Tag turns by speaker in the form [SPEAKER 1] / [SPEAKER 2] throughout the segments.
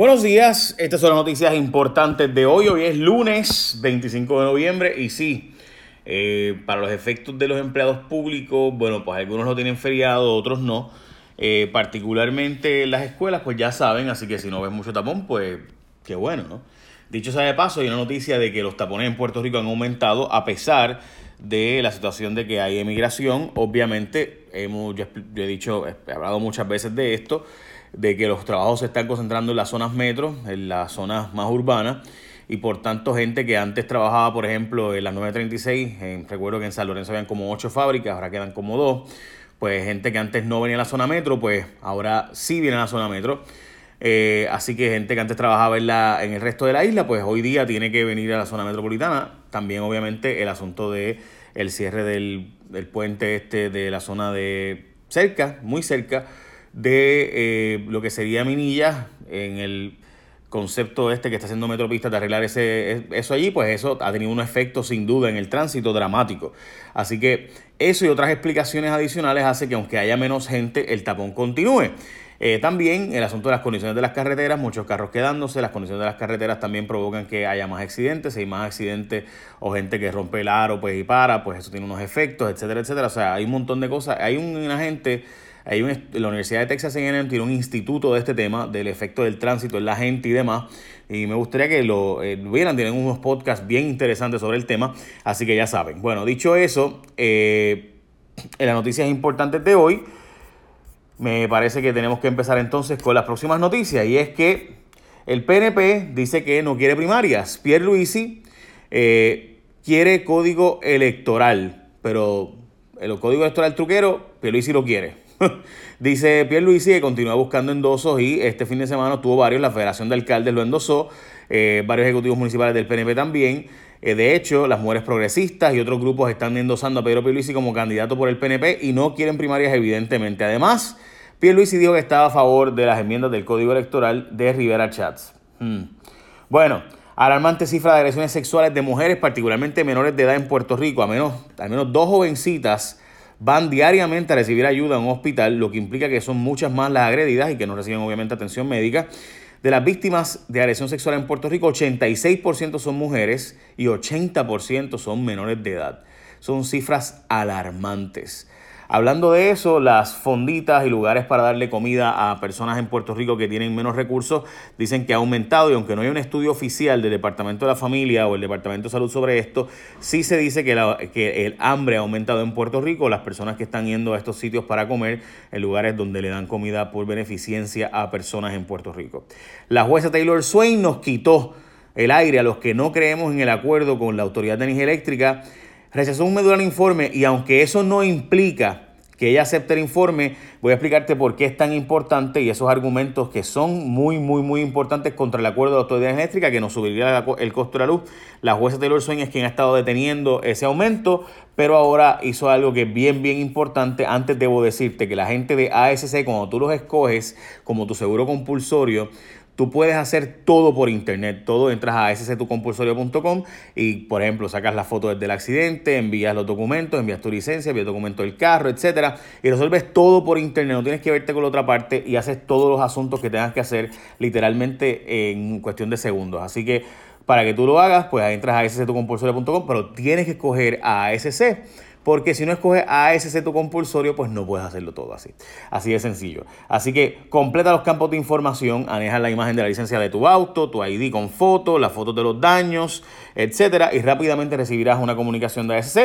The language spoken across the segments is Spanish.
[SPEAKER 1] Buenos días, estas son las noticias importantes de hoy. Hoy es lunes 25 de noviembre y sí, eh, para los efectos de los empleados públicos, bueno, pues algunos lo tienen feriado, otros no. Eh, particularmente las escuelas, pues ya saben, así que si no ves mucho tapón, pues qué bueno, ¿no? Dicho sea de paso, hay una noticia de que los tapones en Puerto Rico han aumentado a pesar de la situación de que hay emigración. Obviamente, hemos, yo he dicho, he hablado muchas veces de esto de que los trabajos se están concentrando en las zonas metro, en las zonas más urbanas, y por tanto gente que antes trabajaba, por ejemplo, en las 936, recuerdo que en San Lorenzo habían como ocho fábricas, ahora quedan como dos, pues gente que antes no venía a la zona metro, pues ahora sí viene a la zona metro. Eh, así que gente que antes trabajaba en, la, en el resto de la isla, pues hoy día tiene que venir a la zona metropolitana. También obviamente el asunto de cierre del, del puente este de la zona de cerca, muy cerca, de eh, lo que sería Minilla en el concepto este que está haciendo Metropista de arreglar ese, eso allí, pues eso ha tenido un efecto sin duda en el tránsito dramático. Así que eso y otras explicaciones adicionales hace que aunque haya menos gente, el tapón continúe. Eh, también el asunto de las condiciones de las carreteras, muchos carros quedándose, las condiciones de las carreteras también provocan que haya más accidentes, si hay más accidentes o gente que rompe el aro pues y para, pues eso tiene unos efectos, etcétera, etcétera. O sea, hay un montón de cosas. Hay una gente hay la Universidad de Texas A&M tiene un instituto de este tema, del efecto del tránsito en la gente y demás. Y me gustaría que lo eh, vieran, tienen unos podcasts bien interesantes sobre el tema, así que ya saben. Bueno, dicho eso, eh, en las noticias importantes de hoy, me parece que tenemos que empezar entonces con las próximas noticias. Y es que el PNP dice que no quiere primarias. Pierre Luisi eh, quiere código electoral, pero el código electoral truquero, Luisi lo quiere. Dice Pierre Luisi que continúa buscando endosos y este fin de semana tuvo varios, la Federación de Alcaldes lo endosó, eh, varios ejecutivos municipales del PNP también. Eh, de hecho, las mujeres progresistas y otros grupos están endosando a Pedro Pierluisi como candidato por el PNP y no quieren primarias evidentemente. Además, Pierluisi dijo que estaba a favor de las enmiendas del Código Electoral de Rivera Chats. Hmm. Bueno, alarmante cifra de agresiones sexuales de mujeres, particularmente menores de edad en Puerto Rico. A menos, al menos dos jovencitas van diariamente a recibir ayuda en un hospital, lo que implica que son muchas más las agredidas y que no reciben obviamente atención médica. De las víctimas de agresión sexual en Puerto Rico, 86% son mujeres y 80% son menores de edad. Son cifras alarmantes. Hablando de eso, las fonditas y lugares para darle comida a personas en Puerto Rico que tienen menos recursos dicen que ha aumentado y aunque no hay un estudio oficial del Departamento de la Familia o el Departamento de Salud sobre esto, sí se dice que, el hambre ha aumentado en Puerto Rico, las personas que están yendo a estos sitios para comer en lugares donde le dan comida por beneficencia a personas en Puerto Rico. La jueza Taylor Swain nos quitó el aire a los que no creemos en el acuerdo con la Autoridad de Energía Eléctrica rechazó un medular informe y aunque eso no implica que ella acepte el informe, voy a explicarte por qué es tan importante y esos argumentos que son muy, muy, muy importantes contra el acuerdo de la autoridad eléctrica que nos subiría el costo de la luz. La jueza Taylor Swain es quien ha estado deteniendo ese aumento, pero ahora hizo algo que es bien, bien importante. Antes debo decirte que la gente de ASC, cuando tú los escoges como tu seguro compulsorio, Tú puedes hacer todo por internet, todo entras a sctucompulsorio.com y, por ejemplo, sacas la foto desde el accidente, envías los documentos, envías tu licencia, envías el documento del carro, etcétera, y resuelves todo por internet, no tienes que verte con la otra parte y haces todos los asuntos que tengas que hacer literalmente en cuestión de segundos. Así que para que tú lo hagas, pues entras a sctucompulsorio.com, pero tienes que escoger a ASC porque si no escoges ASC tu compulsorio, pues no puedes hacerlo todo así. Así de sencillo. Así que completa los campos de información, aneja la imagen de la licencia de tu auto, tu ID con foto, las fotos de los daños, etcétera, y rápidamente recibirás una comunicación de ASC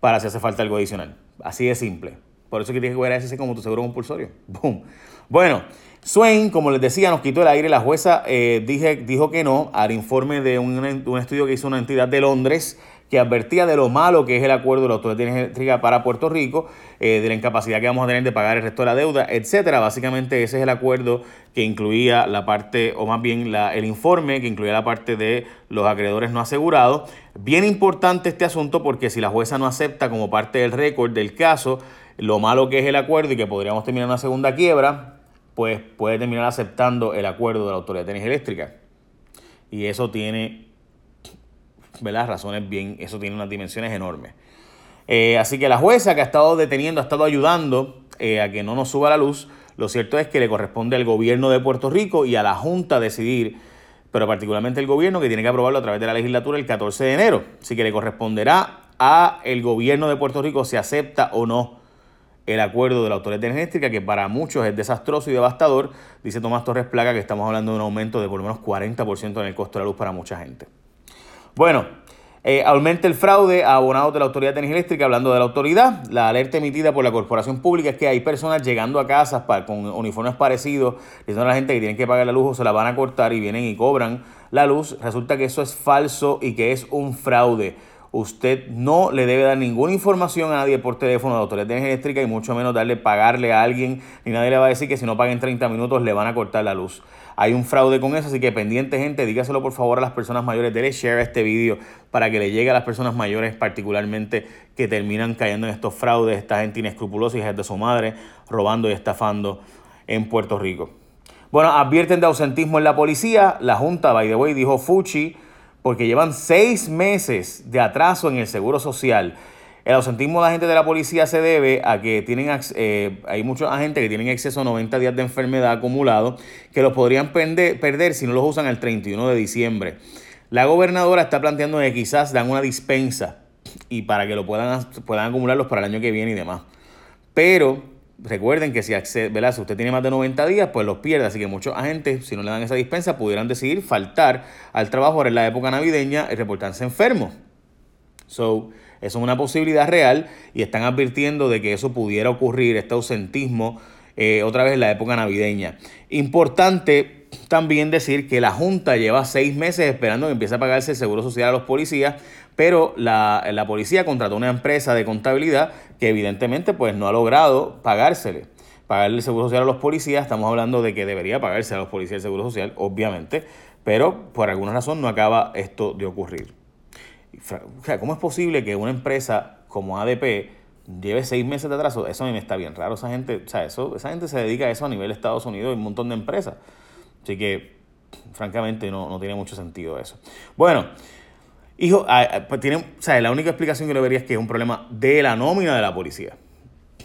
[SPEAKER 1] para si hace falta algo adicional. Así de simple. Por eso que tienes que ver ASC como tu seguro compulsorio. ¡Boom! Bueno, Swain, como les decía, nos quitó el aire. La jueza eh, dije, dijo que no al informe de un, un estudio que hizo una entidad de Londres que advertía de lo malo que es el acuerdo de la Autoridad Eléctrica para Puerto Rico, eh, de la incapacidad que vamos a tener de pagar el resto de la deuda, etcétera. Básicamente ese es el acuerdo que incluía la parte, o más bien el informe que incluía la parte de los acreedores no asegurados. Bien importante este asunto porque si la jueza no acepta como parte del récord del caso lo malo que es el acuerdo y que podríamos terminar una segunda quiebra, pues puede terminar aceptando el acuerdo de la Autoridad de Energía Eléctrica. Y eso tiene ¿verdad? Razones bien, eso tiene unas dimensiones enormes. Eh, así que la jueza que ha estado deteniendo, ha estado ayudando eh, a que no nos suba la luz, Lo cierto es que le corresponde al gobierno de Puerto Rico y a la Junta decidir, pero particularmente el gobierno que tiene que aprobarlo a través de la legislatura el 14 de enero. Así que le corresponderá a el gobierno de Puerto Rico si acepta o no el acuerdo de la Autoridad Energética, que para muchos es desastroso y devastador. Dice Tomás Torres Plaga que estamos hablando de un aumento de por lo menos 40% en el costo de la luz para mucha gente. Bueno, eh, aumenta el fraude a abonados de la Autoridad de Energía Eléctrica, hablando de la autoridad. La alerta emitida por la Corporación Pública es que hay personas llegando a casas con uniformes parecidos, diciendo a la gente que tienen que pagar la luz o se la van a cortar y vienen y cobran la luz. Resulta que eso es falso y que es un fraude. Usted no le debe dar ninguna información a nadie por teléfono de Autoridad Eléctrica y mucho menos darle pagarle a alguien, ni nadie le va a decir que si no paguen 30 minutos le van a cortar la luz. Hay un fraude con eso, así que pendiente gente, dígaselo por favor a las personas mayores, denle share este vídeo para que le llegue a las personas mayores particularmente que terminan cayendo en estos fraudes, esta gente inescrupulosa y gente de su madre robando y estafando en Puerto Rico. Bueno, advierten de ausentismo en la policía, la Junta, by the way, dijo Fuchi, porque llevan seis meses de atraso en el seguro social. El ausentismo de la gente de la policía se debe a que tienen eh, hay muchos agentes que tienen exceso a 90 días de enfermedad acumulado que los podrían perder, perder si no los usan el 31 de diciembre. La gobernadora está planteando que quizás dan una dispensa y para que lo puedan, puedan acumularlos para el año que viene y demás. Pero recuerden que si, si usted tiene más de 90 días, pues los pierde. Así que muchos agentes, si no le dan esa dispensa, pudieran decidir faltar al trabajo en la época navideña y reportarse enfermos. So, eso es una posibilidad real y están advirtiendo de que eso pudiera ocurrir, este ausentismo, eh, otra vez en la época navideña. Importante también decir que la Junta lleva seis meses esperando que empiece a pagarse el seguro social a los policías, pero la, la policía contrató una empresa de contabilidad que evidentemente pues no ha logrado pagársele pagarle el seguro social a los policías, estamos hablando de que debería pagarse a los policías el seguro social, obviamente, pero por alguna razón no acaba esto de ocurrir. O sea, ¿cómo es posible que una empresa como ADP lleve seis meses de atraso? Eso a mí me está bien raro. Esa gente, o sea, eso, esa gente se dedica a eso a nivel de Estados Unidos y un montón de empresas. Así que, francamente, no, no tiene mucho sentido eso. Bueno, Hijo, ah, ah, pues tiene, o sea, la única explicación que le vería es que es un problema de la nómina de la policía,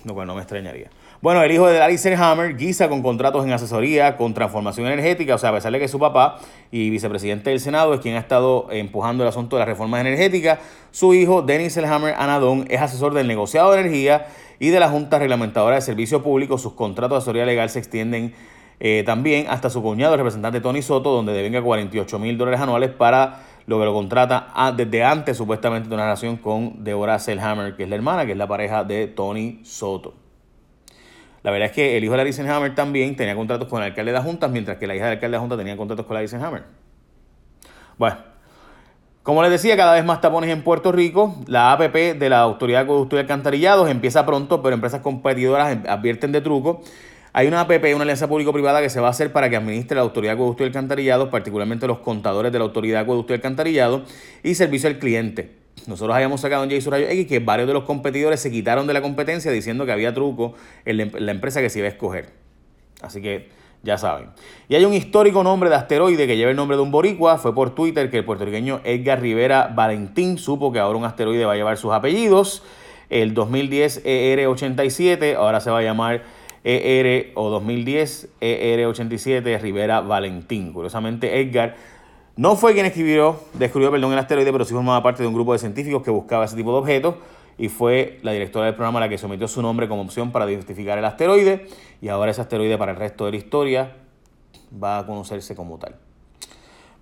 [SPEAKER 1] lo cual no me extrañaría. Bueno, el hijo de Larry Hammer guisa con contratos en asesoría, con transformación energética, o sea, a pesar de que su papá y vicepresidente del Senado es quien ha estado empujando el asunto de las reformas energéticas, su hijo, Dennis Selhammer Anadón, es asesor del negociado de energía y de la Junta Reglamentadora de Servicio Público. Sus contratos de asesoría legal se extienden eh, también hasta su cuñado, el representante Tony Soto, donde devenga 48 mil dólares anuales para lo que lo contrata desde antes supuestamente de una relación con Deborah Selhammer, que es la hermana, que es la pareja de Tony Soto. La verdad es que el hijo de Larry Selhammer también tenía contratos con el alcalde de la Junta, mientras que la hija del alcalde de la Junta tenía contratos con Larry Selhammer. Bueno, como les decía, cada vez más tapones en Puerto Rico. La APP de la Autoridad de Acueducto y Alcantarillados empieza pronto, pero empresas competidoras advierten de truco. Hay una APP, una alianza público-privada que se va a hacer para que administre la Autoridad de Acueducto y Alcantarillado, particularmente los contadores de la Autoridad de Acueducto y Alcantarillado, y servicio al cliente. Nosotros habíamos sacado en Jason Rayo X que varios de los competidores se quitaron de la competencia diciendo que había truco en la empresa que se iba a escoger. Así que ya saben. Y hay un histórico nombre de asteroide que lleva el nombre de un boricua. Fue por Twitter que el puertorriqueño Edgar Rivera Valentín supo que ahora un asteroide va a llevar sus apellidos. El 2010 ER87 ahora se va a llamar ER o 2010 ER87 Rivera Valentín. Curiosamente, Edgar no fue quien escribió, descubrió perdón, el asteroide, pero sí formaba parte de un grupo de científicos que buscaba ese tipo de objetos y fue la directora del programa la que sometió su nombre como opción para identificar el asteroide y ahora ese asteroide para el resto de la historia va a conocerse como tal.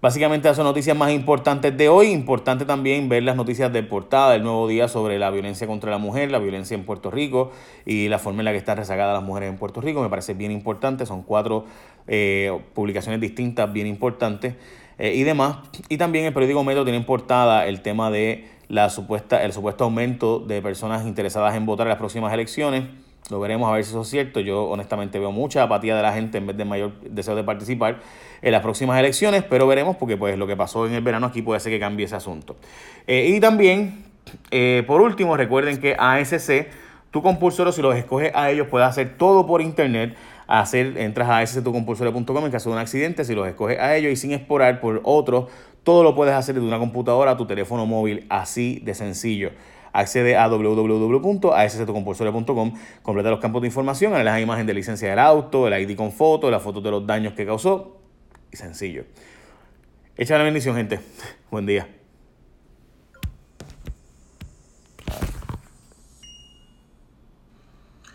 [SPEAKER 1] Básicamente esas son noticias más importantes de hoy. Importante también ver las noticias de portada del nuevo día sobre la violencia contra la mujer, la violencia en Puerto Rico y la forma en la que están rezagadas las mujeres en Puerto Rico. Me parece bien importante. Son cuatro eh, publicaciones distintas bien importantes eh, y demás. Y también el periódico Metro tiene en portada el tema de la supuesta, el supuesto aumento de personas interesadas en votar en las próximas elecciones. Lo veremos a ver si eso es cierto. Yo honestamente veo mucha apatía de la gente en vez de mayor deseo de participar en las próximas elecciones, pero veremos porque pues lo que pasó en el verano aquí puede ser que cambie ese asunto. Eh, y también, eh, por último, recuerden que ASC, tu compulsorio, si los escoges a ellos, puedes hacer todo por internet. Hacer, entras a asctucompulsorio.com en caso de un accidente, si los escoges a ellos y sin explorar por otros, todo lo puedes hacer desde una computadora a tu teléfono móvil, así de sencillo. Accede a www.asctocompulsoria.com, completa los campos de información, la imagen de licencia del auto, el ID con foto, la foto de los daños que causó y sencillo. Echa la bendición, gente. Buen día.